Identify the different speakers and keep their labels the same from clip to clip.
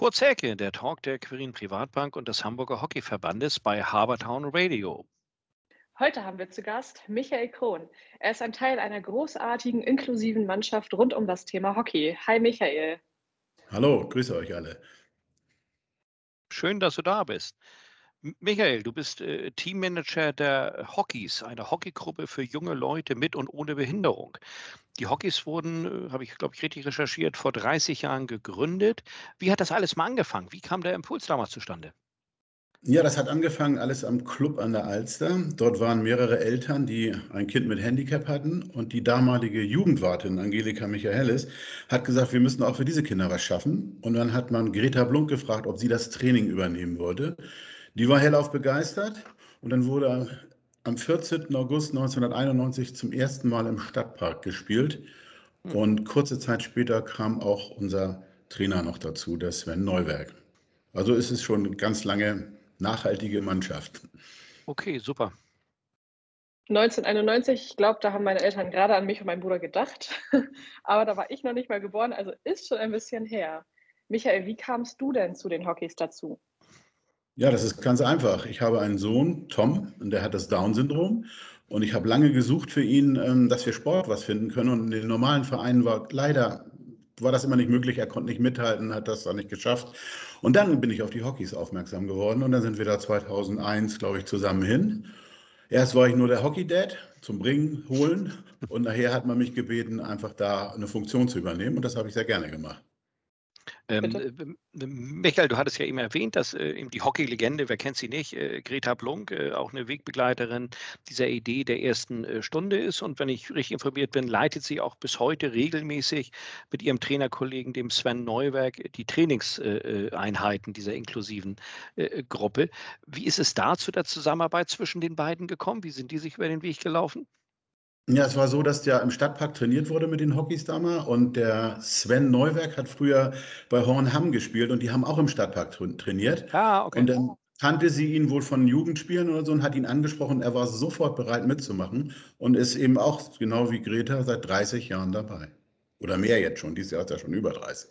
Speaker 1: Kurz Ecke, der Talk der Quirin Privatbank und des Hamburger Hockeyverbandes bei Habertown Radio.
Speaker 2: Heute haben wir zu Gast Michael Krohn. Er ist ein Teil einer großartigen, inklusiven Mannschaft rund um das Thema Hockey. Hi Michael.
Speaker 3: Hallo, grüße euch alle.
Speaker 1: Schön, dass du da bist. Michael, du bist äh, Teammanager der Hockeys, einer Hockeygruppe für junge Leute mit und ohne Behinderung. Die Hockeys wurden, äh, habe ich, glaube ich, richtig recherchiert, vor 30 Jahren gegründet. Wie hat das alles mal angefangen? Wie kam der Impuls damals zustande?
Speaker 3: Ja, das hat angefangen alles am Club an der Alster. Dort waren mehrere Eltern, die ein Kind mit Handicap hatten. Und die damalige Jugendwartin, Angelika Michaelis, hat gesagt, wir müssen auch für diese Kinder was schaffen. Und dann hat man Greta Blunk gefragt, ob sie das Training übernehmen wollte. Die war hellauf begeistert und dann wurde am 14. August 1991 zum ersten Mal im Stadtpark gespielt. Hm. Und kurze Zeit später kam auch unser Trainer noch dazu, der Sven Neuwerk. Also ist es schon eine ganz lange nachhaltige Mannschaft.
Speaker 1: Okay, super.
Speaker 2: 1991, ich glaube, da haben meine Eltern gerade an mich und meinen Bruder gedacht. Aber da war ich noch nicht mal geboren, also ist schon ein bisschen her. Michael, wie kamst du denn zu den Hockeys dazu?
Speaker 3: Ja, das ist ganz einfach. Ich habe einen Sohn, Tom, und der hat das Down-Syndrom. Und ich habe lange gesucht für ihn, ähm, dass wir Sport was finden können. Und in den normalen Vereinen war leider war das immer nicht möglich. Er konnte nicht mithalten, hat das dann nicht geschafft. Und dann bin ich auf die Hockeys aufmerksam geworden. Und dann sind wir da 2001, glaube ich, zusammen hin. Erst war ich nur der Hockey-Dad zum Bringen, Holen. Und nachher hat man mich gebeten, einfach da eine Funktion zu übernehmen. Und das habe ich sehr gerne gemacht.
Speaker 1: Ähm, Michael, du hattest ja eben erwähnt, dass äh, die Hockey-Legende, wer kennt sie nicht, äh, Greta Blunk, äh, auch eine Wegbegleiterin dieser Idee der ersten äh, Stunde ist. Und wenn ich richtig informiert bin, leitet sie auch bis heute regelmäßig mit ihrem Trainerkollegen, dem Sven Neuwerk, die Trainingseinheiten dieser inklusiven äh, Gruppe. Wie ist es da zu der Zusammenarbeit zwischen den beiden gekommen? Wie sind die sich über den Weg gelaufen?
Speaker 3: Ja, es war so, dass ja im Stadtpark trainiert wurde mit den Hockeys damals und der Sven Neuwerk hat früher bei Hornham gespielt und die haben auch im Stadtpark trainiert.
Speaker 1: Ah, okay.
Speaker 3: Und dann kannte sie ihn wohl von Jugendspielen oder so und hat ihn angesprochen. Er war sofort bereit mitzumachen und ist eben auch, genau wie Greta, seit 30 Jahren dabei. Oder mehr jetzt schon. Dieses Jahr ist er schon über 30.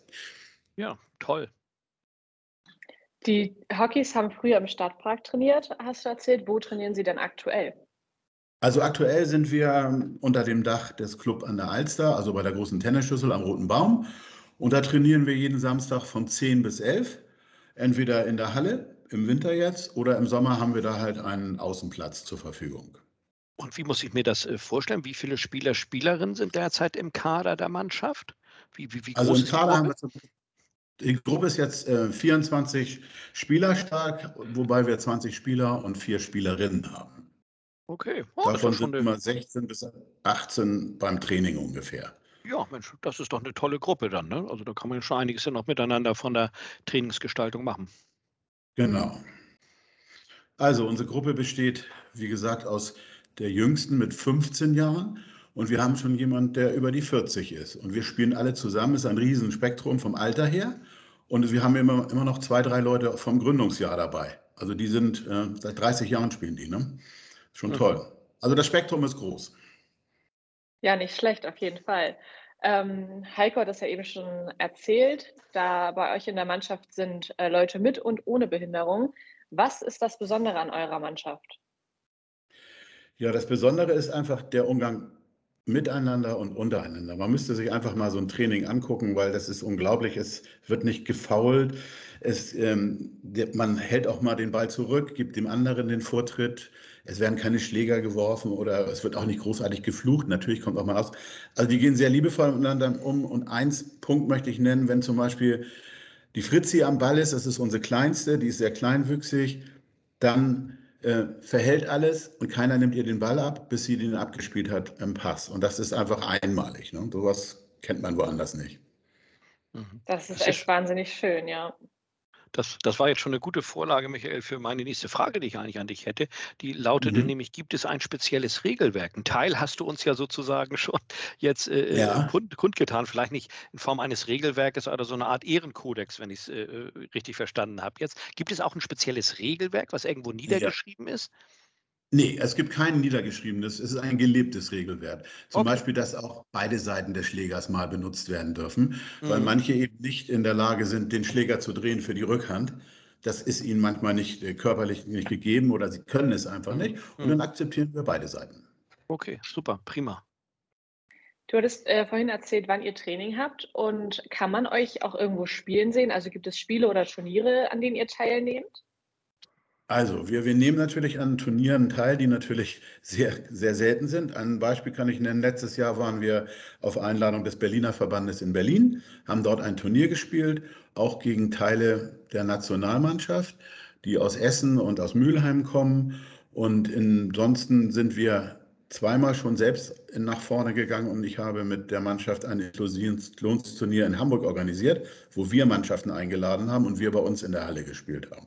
Speaker 1: Ja, toll.
Speaker 2: Die Hockeys haben früher im Stadtpark trainiert, hast du erzählt. Wo trainieren sie denn aktuell?
Speaker 3: Also aktuell sind wir unter dem Dach des Club an der Alster, also bei der großen Tennisschüssel am Roten Baum. Und da trainieren wir jeden Samstag von 10 bis 11, entweder in der Halle im Winter jetzt oder im Sommer haben wir da halt einen Außenplatz zur Verfügung.
Speaker 1: Und wie muss ich mir das äh, vorstellen? Wie viele Spieler, Spielerinnen sind derzeit im Kader der Mannschaft?
Speaker 3: Wie, wie, wie also im Kader haben wir die Gruppe ist jetzt äh, 24 Spieler stark, wobei wir 20 Spieler und vier Spielerinnen haben.
Speaker 1: Okay.
Speaker 3: Oh, Davon sind immer 16 bis 18 beim Training ungefähr.
Speaker 1: Ja, Mensch, das ist doch eine tolle Gruppe dann. Ne? Also da kann man schon einiges ja noch miteinander von der Trainingsgestaltung machen.
Speaker 3: Genau. Also unsere Gruppe besteht, wie gesagt, aus der jüngsten mit 15 Jahren und wir haben schon jemanden, der über die 40 ist. Und wir spielen alle zusammen, es ist ein Riesenspektrum vom Alter her. Und wir haben immer, immer noch zwei, drei Leute vom Gründungsjahr dabei. Also die sind, äh, seit 30 Jahren spielen die. Ne? Schon mhm. toll. Also das Spektrum ist groß.
Speaker 2: Ja, nicht schlecht, auf jeden Fall. Ähm, Heiko hat das ja eben schon erzählt. Da bei euch in der Mannschaft sind äh, Leute mit und ohne Behinderung. Was ist das Besondere an eurer Mannschaft?
Speaker 3: Ja, das Besondere ist einfach der Umgang miteinander und untereinander. Man müsste sich einfach mal so ein Training angucken, weil das ist unglaublich. Es wird nicht gefault. Es, ähm, man hält auch mal den Ball zurück, gibt dem anderen den Vortritt. Es werden keine Schläger geworfen oder es wird auch nicht großartig geflucht. Natürlich kommt auch mal aus. Also die gehen sehr liebevoll miteinander um. Und eins Punkt möchte ich nennen, wenn zum Beispiel die Fritzi am Ball ist, das ist unsere kleinste, die ist sehr kleinwüchsig, dann äh, verhält alles und keiner nimmt ihr den Ball ab, bis sie den abgespielt hat im Pass. Und das ist einfach einmalig. Ne? Sowas kennt man woanders nicht.
Speaker 2: Mhm. Das ist das echt ist, wahnsinnig schön, ja.
Speaker 1: Das, das war jetzt schon eine gute Vorlage, Michael, für meine nächste Frage, die ich eigentlich an dich hätte. Die lautete mhm. nämlich, gibt es ein spezielles Regelwerk? Ein Teil hast du uns ja sozusagen schon jetzt äh, äh ja. kund, kundgetan, vielleicht nicht in Form eines Regelwerkes oder so eine Art Ehrenkodex, wenn ich es äh, äh, richtig verstanden habe. Jetzt gibt es auch ein spezielles Regelwerk, was irgendwo niedergeschrieben ja. ist?
Speaker 3: Nee, es gibt kein niedergeschriebenes, es ist ein gelebtes Regelwert. Zum okay. Beispiel, dass auch beide Seiten des Schlägers mal benutzt werden dürfen, mhm. weil manche eben nicht in der Lage sind, den Schläger zu drehen für die Rückhand. Das ist ihnen manchmal nicht äh, körperlich nicht gegeben oder sie können es einfach nicht. Und dann mhm. akzeptieren wir beide Seiten.
Speaker 1: Okay, super, prima.
Speaker 2: Du hattest äh, vorhin erzählt, wann ihr Training habt und kann man euch auch irgendwo spielen sehen? Also gibt es Spiele oder Turniere, an denen ihr teilnehmt?
Speaker 3: Also, wir, wir nehmen natürlich an Turnieren teil, die natürlich sehr, sehr selten sind. Ein Beispiel kann ich nennen. Letztes Jahr waren wir auf Einladung des Berliner Verbandes in Berlin, haben dort ein Turnier gespielt, auch gegen Teile der Nationalmannschaft, die aus Essen und aus Mülheim kommen. Und ansonsten sind wir zweimal schon selbst nach vorne gegangen und ich habe mit der Mannschaft ein Inklusionsturnier in Hamburg organisiert, wo wir Mannschaften eingeladen haben und wir bei uns in der Halle gespielt haben.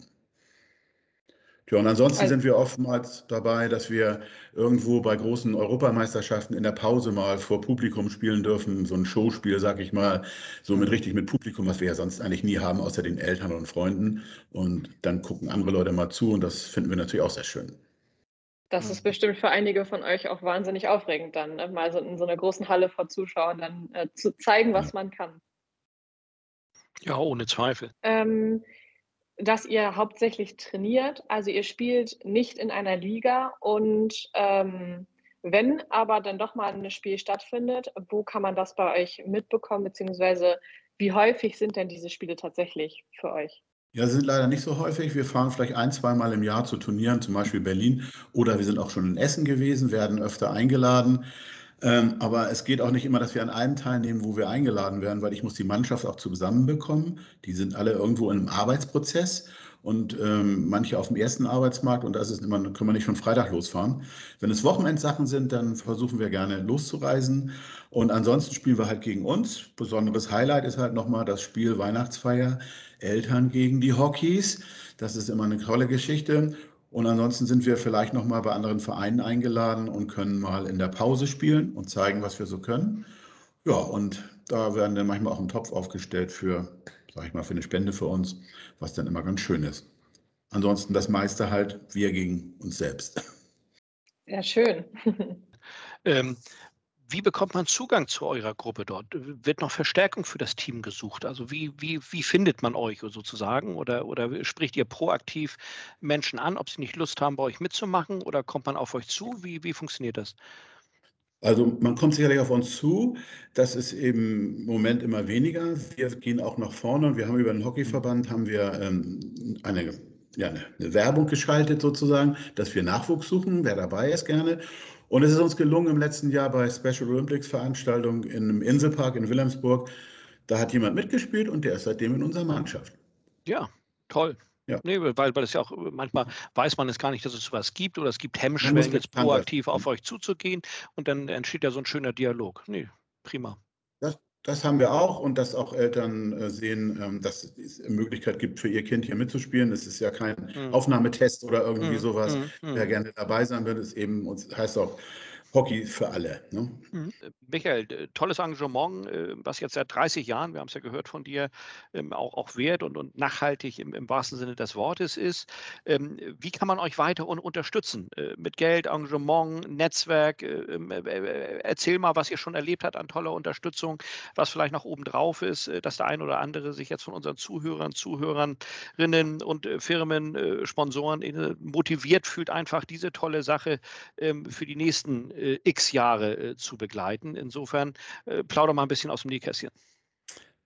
Speaker 3: Ja, und ansonsten also, sind wir oftmals dabei, dass wir irgendwo bei großen Europameisterschaften in der Pause mal vor Publikum spielen dürfen. So ein Showspiel, sag ich mal, so mit richtig mit Publikum, was wir ja sonst eigentlich nie haben, außer den Eltern und Freunden. Und dann gucken andere Leute mal zu und das finden wir natürlich auch sehr schön.
Speaker 2: Das ist bestimmt für einige von euch auch wahnsinnig aufregend, dann ne? mal so in so einer großen Halle vor Zuschauern dann äh, zu zeigen, was man kann.
Speaker 1: Ja, ohne Zweifel.
Speaker 2: Ähm, dass ihr hauptsächlich trainiert. Also ihr spielt nicht in einer Liga und ähm, wenn aber dann doch mal ein Spiel stattfindet, wo kann man das bei euch mitbekommen, beziehungsweise wie häufig sind denn diese Spiele tatsächlich für euch?
Speaker 3: Ja, sind leider nicht so häufig. Wir fahren vielleicht ein, zweimal im Jahr zu Turnieren, zum Beispiel Berlin. Oder wir sind auch schon in Essen gewesen, werden öfter eingeladen. Ähm, aber es geht auch nicht immer, dass wir an einem teilnehmen, wo wir eingeladen werden, weil ich muss die Mannschaft auch zusammenbekommen. Die sind alle irgendwo in einem Arbeitsprozess und ähm, manche auf dem ersten Arbeitsmarkt und das ist immer, können wir nicht schon Freitag losfahren. Wenn es Wochenendsachen sind, dann versuchen wir gerne loszureisen und ansonsten spielen wir halt gegen uns. Besonderes Highlight ist halt nochmal das Spiel Weihnachtsfeier Eltern gegen die Hockeys. Das ist immer eine tolle Geschichte und ansonsten sind wir vielleicht noch mal bei anderen Vereinen eingeladen und können mal in der Pause spielen und zeigen, was wir so können. Ja, und da werden dann manchmal auch ein Topf aufgestellt für, sag ich mal, für eine Spende für uns, was dann immer ganz schön ist. Ansonsten das meiste halt wir gegen uns selbst.
Speaker 2: Ja, schön.
Speaker 1: ähm, wie bekommt man Zugang zu eurer Gruppe dort? Wird noch Verstärkung für das Team gesucht? Also wie, wie, wie findet man euch sozusagen? Oder, oder spricht ihr proaktiv Menschen an, ob sie nicht Lust haben, bei euch mitzumachen? Oder kommt man auf euch zu? Wie, wie funktioniert das?
Speaker 3: Also man kommt sicherlich auf uns zu. Das ist im Moment immer weniger. Wir gehen auch nach vorne und wir haben über den Hockeyverband haben wir ähm, eine, ja, eine Werbung geschaltet sozusagen, dass wir Nachwuchs suchen, wer dabei ist gerne. Und es ist uns gelungen im letzten Jahr bei Special Olympics Veranstaltung im Inselpark in Wilhelmsburg. Da hat jemand mitgespielt und der ist seitdem in unserer Mannschaft.
Speaker 1: Ja, toll. Ja. Nee, weil, weil das ja auch manchmal weiß man es gar nicht, dass es sowas gibt oder es gibt Hemmschwellen, jetzt proaktiv auf euch zuzugehen und dann entsteht ja so ein schöner Dialog. Nee, prima.
Speaker 3: Das haben wir auch und dass auch Eltern äh, sehen, ähm, dass es Möglichkeit gibt, für ihr Kind hier mitzuspielen. Es ist ja kein mhm. Aufnahmetest oder irgendwie mhm. sowas. Mhm. Wer gerne dabei sein will, ist eben, heißt auch Hockey für alle. Ne?
Speaker 1: Mhm. Äh, Michael, tolles Engagement, äh, was jetzt seit 30 Jahren, wir haben es ja gehört von dir, ähm, auch, auch wert und, und nachhaltig im, im wahrsten Sinne des Wortes ist. Ähm, wie kann man euch weiter unterstützen? Äh, mit Geld, Engagement, Netzwerk? Ähm, erzähl mal, was ihr schon erlebt habt an toller Unterstützung, was vielleicht noch oben drauf ist, dass der ein oder andere sich jetzt von unseren Zuhörern, Zuhörerinnen und Firmen, Sponsoren motiviert fühlt, einfach diese tolle Sache für die nächsten äh, x Jahre äh, zu begleiten. Insofern äh, plauder mal ein bisschen aus dem Nähkästchen.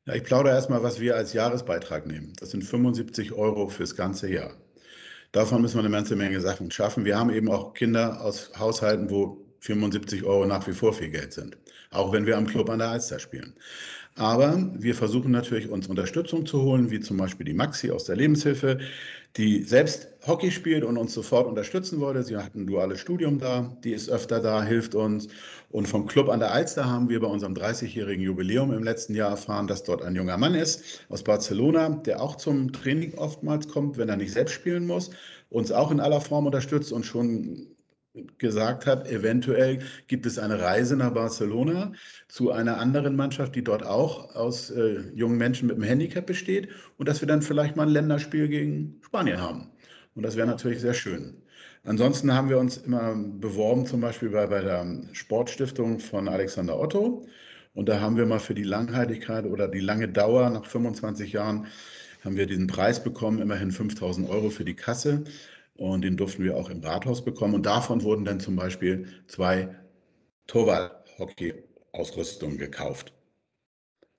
Speaker 3: Ja, ich plaudere erstmal, was wir als Jahresbeitrag nehmen. Das sind 75 Euro fürs ganze Jahr. Davon müssen wir eine ganze Menge Sachen schaffen. Wir haben eben auch Kinder aus Haushalten, wo 75 Euro nach wie vor viel Geld sind. Auch wenn wir am Club an der Alster spielen. Aber wir versuchen natürlich, uns Unterstützung zu holen, wie zum Beispiel die Maxi aus der Lebenshilfe, die selbst Hockey spielt und uns sofort unterstützen wollte. Sie hat ein duales Studium da, die ist öfter da, hilft uns. Und vom Club an der Alster haben wir bei unserem 30-jährigen Jubiläum im letzten Jahr erfahren, dass dort ein junger Mann ist aus Barcelona, der auch zum Training oftmals kommt, wenn er nicht selbst spielen muss, uns auch in aller Form unterstützt und schon gesagt hat, eventuell gibt es eine Reise nach Barcelona zu einer anderen Mannschaft, die dort auch aus äh, jungen Menschen mit einem Handicap besteht und dass wir dann vielleicht mal ein Länderspiel gegen Spanien haben. Und das wäre natürlich sehr schön. Ansonsten haben wir uns immer beworben, zum Beispiel bei, bei der Sportstiftung von Alexander Otto. Und da haben wir mal für die Langheitigkeit oder die lange Dauer nach 25 Jahren haben wir diesen Preis bekommen, immerhin 5000 Euro für die Kasse. Und den durften wir auch im Rathaus bekommen. Und davon wurden dann zum Beispiel zwei Torwart-Hockey-Ausrüstungen gekauft.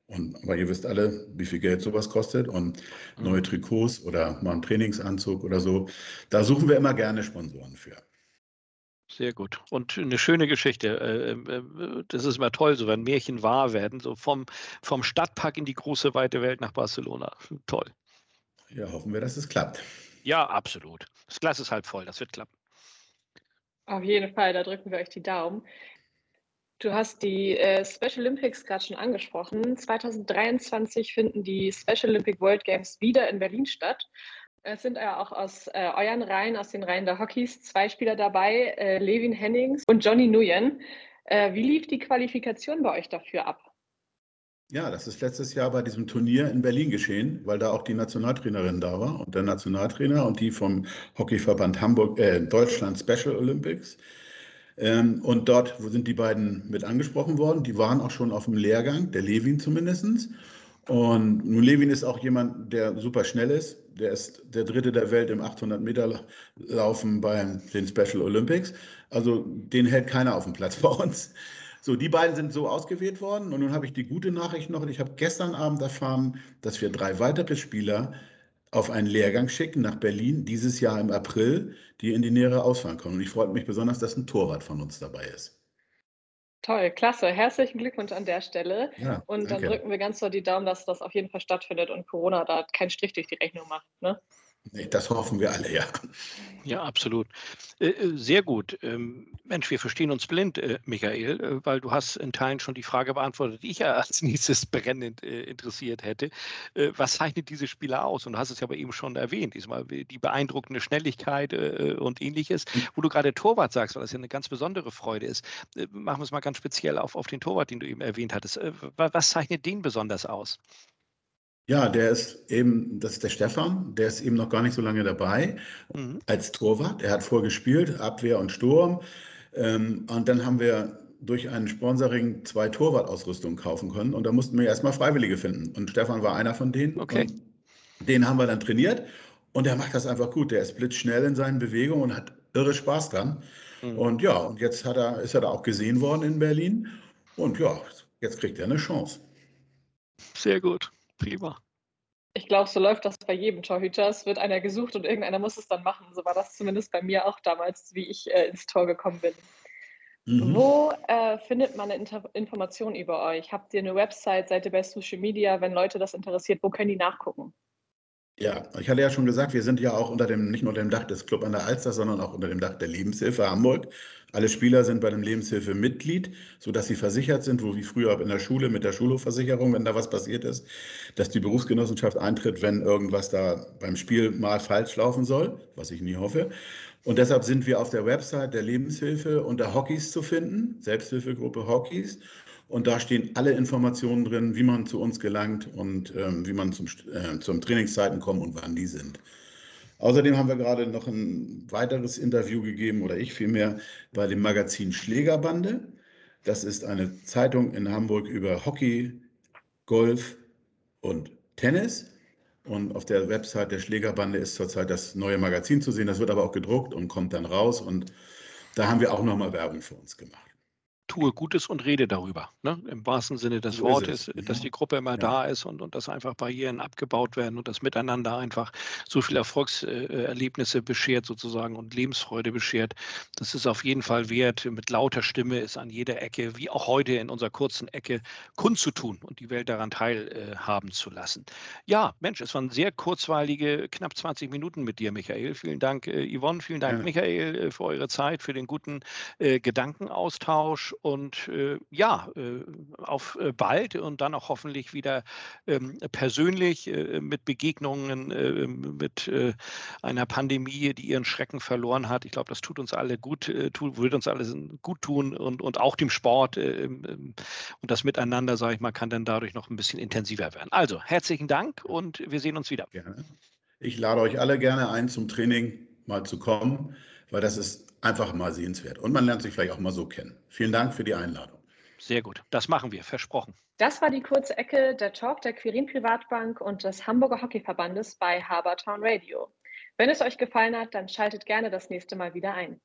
Speaker 3: Und, aber ihr wisst alle, wie viel Geld sowas kostet und neue mhm. Trikots oder mal einen Trainingsanzug oder so. Da suchen wir immer gerne Sponsoren für.
Speaker 1: Sehr gut. Und eine schöne Geschichte. Äh, äh, das ist immer toll, so wenn Märchen wahr werden, so vom, vom Stadtpark in die große weite Welt nach Barcelona. Toll.
Speaker 3: Ja, hoffen wir, dass es klappt.
Speaker 1: Ja, absolut. Das Glas ist halb voll, das wird klappen.
Speaker 2: Auf jeden Fall, da drücken wir euch die Daumen. Du hast die äh, Special Olympics gerade schon angesprochen. 2023 finden die Special Olympic World Games wieder in Berlin statt. Es sind ja auch aus äh, euren Reihen, aus den Reihen der Hockeys, zwei Spieler dabei, äh, Levin Hennings und Johnny Nguyen. Äh, wie lief die Qualifikation bei euch dafür ab?
Speaker 3: Ja, das ist letztes Jahr bei diesem Turnier in Berlin geschehen, weil da auch die Nationaltrainerin da war und der Nationaltrainer und die vom Hockeyverband Hamburg, äh, Deutschland Special Olympics. Ähm, und dort sind die beiden mit angesprochen worden. Die waren auch schon auf dem Lehrgang, der Levin zumindest. Und nun Levin ist auch jemand, der super schnell ist. Der ist der Dritte der Welt im 800 Meter Laufen bei den Special Olympics. Also den hält keiner auf dem Platz bei uns. So, die beiden sind so ausgewählt worden. Und nun habe ich die gute Nachricht noch. Ich habe gestern Abend erfahren, dass wir drei weitere Spieler auf einen Lehrgang schicken nach Berlin, dieses Jahr im April, die in die nähere Auswahl kommen. Und ich freue mich besonders, dass ein Torwart von uns dabei ist.
Speaker 2: Toll, klasse. Herzlichen Glückwunsch an der Stelle. Ja, und dann drücken wir ganz so die Daumen, dass das auf jeden Fall stattfindet und Corona da keinen Strich durch die Rechnung macht. Ne?
Speaker 3: Das hoffen wir alle, ja.
Speaker 1: Ja, absolut. Äh, äh, sehr gut. Ähm, Mensch, wir verstehen uns blind, äh, Michael, weil du hast in Teilen schon die Frage beantwortet, die ich ja als nächstes brennend interessiert hätte. Was zeichnet diese Spieler aus? Und du hast es ja aber eben schon erwähnt, diesmal die beeindruckende Schnelligkeit und ähnliches. Hm. Wo du gerade Torwart sagst, weil das ja eine ganz besondere Freude ist, machen wir es mal ganz speziell auf, auf den Torwart, den du eben erwähnt hattest. Was zeichnet den besonders aus?
Speaker 3: Ja, der ist eben, das ist der Stefan, der ist eben noch gar nicht so lange dabei mhm. als Torwart. Er hat vorgespielt, Abwehr und Sturm. Ähm, und dann haben wir durch einen Sponsoring zwei Torwartausrüstungen kaufen können. Und da mussten wir erstmal Freiwillige finden. Und Stefan war einer von denen.
Speaker 1: Okay.
Speaker 3: den haben wir dann trainiert. Und der macht das einfach gut. Der ist blitzschnell in seinen Bewegungen und hat irre Spaß dran. Mhm. Und ja, und jetzt hat er, ist er da auch gesehen worden in Berlin. Und ja, jetzt kriegt er eine Chance.
Speaker 1: Sehr gut prima.
Speaker 2: Ich glaube, so läuft das bei jedem Torhüter. Es wird einer gesucht und irgendeiner muss es dann machen. So war das zumindest bei mir auch damals, wie ich äh, ins Tor gekommen bin. Mhm. Wo äh, findet man Informationen über euch? Habt ihr eine Website? Seid ihr bei Social Media? Wenn Leute das interessiert, wo können die nachgucken?
Speaker 3: Ja, ich hatte ja schon gesagt, wir sind ja auch unter dem, nicht nur unter dem Dach des Club an der Alster, sondern auch unter dem Dach der Lebenshilfe Hamburg. Alle Spieler sind bei dem Lebenshilfe Mitglied, sodass sie versichert sind, wo wie früher in der Schule mit der Schulhofversicherung, wenn da was passiert ist, dass die Berufsgenossenschaft eintritt, wenn irgendwas da beim Spiel mal falsch laufen soll, was ich nie hoffe. Und deshalb sind wir auf der Website der Lebenshilfe unter Hockeys zu finden, Selbsthilfegruppe Hockeys. Und da stehen alle Informationen drin, wie man zu uns gelangt und ähm, wie man zum, äh, zum Trainingszeiten kommt und wann die sind. Außerdem haben wir gerade noch ein weiteres Interview gegeben, oder ich vielmehr, bei dem Magazin Schlägerbande. Das ist eine Zeitung in Hamburg über Hockey, Golf und Tennis. Und auf der Website der Schlägerbande ist zurzeit das neue Magazin zu sehen. Das wird aber auch gedruckt und kommt dann raus. Und da haben wir auch nochmal Werbung für uns gemacht
Speaker 1: tue Gutes und rede darüber. Ne? Im wahrsten Sinne des so Wortes, ja. dass die Gruppe immer ja. da ist und, und dass einfach Barrieren abgebaut werden und das Miteinander einfach so viele Erfolgserlebnisse beschert sozusagen und Lebensfreude beschert. Das ist auf jeden Fall wert. Mit lauter Stimme ist an jeder Ecke, wie auch heute in unserer kurzen Ecke, kundzutun und die Welt daran teilhaben zu lassen. Ja, Mensch, es waren sehr kurzweilige, knapp 20 Minuten mit dir, Michael. Vielen Dank, äh, Yvonne. Vielen Dank, ja. Michael, äh, für eure Zeit, für den guten äh, Gedankenaustausch und äh, ja, äh, auf äh, bald und dann auch hoffentlich wieder ähm, persönlich äh, mit Begegnungen, äh, mit äh, einer Pandemie, die ihren Schrecken verloren hat. Ich glaube, das tut uns alle gut, tut, würde uns alle gut tun und, und auch dem Sport und das Miteinander, sage ich mal, kann dann dadurch noch ein bisschen intensiver werden. Also herzlichen Dank und wir sehen uns wieder.
Speaker 3: Gerne. Ich lade euch alle gerne ein zum Training mal zu kommen, weil das ist einfach mal sehenswert. Und man lernt sich vielleicht auch mal so kennen. Vielen Dank für die Einladung.
Speaker 1: Sehr gut, das machen wir, versprochen.
Speaker 2: Das war die kurze Ecke der Talk der Quirin Privatbank und des Hamburger Hockeyverbandes bei Habertown Radio. Wenn es euch gefallen hat, dann schaltet gerne das nächste Mal wieder ein.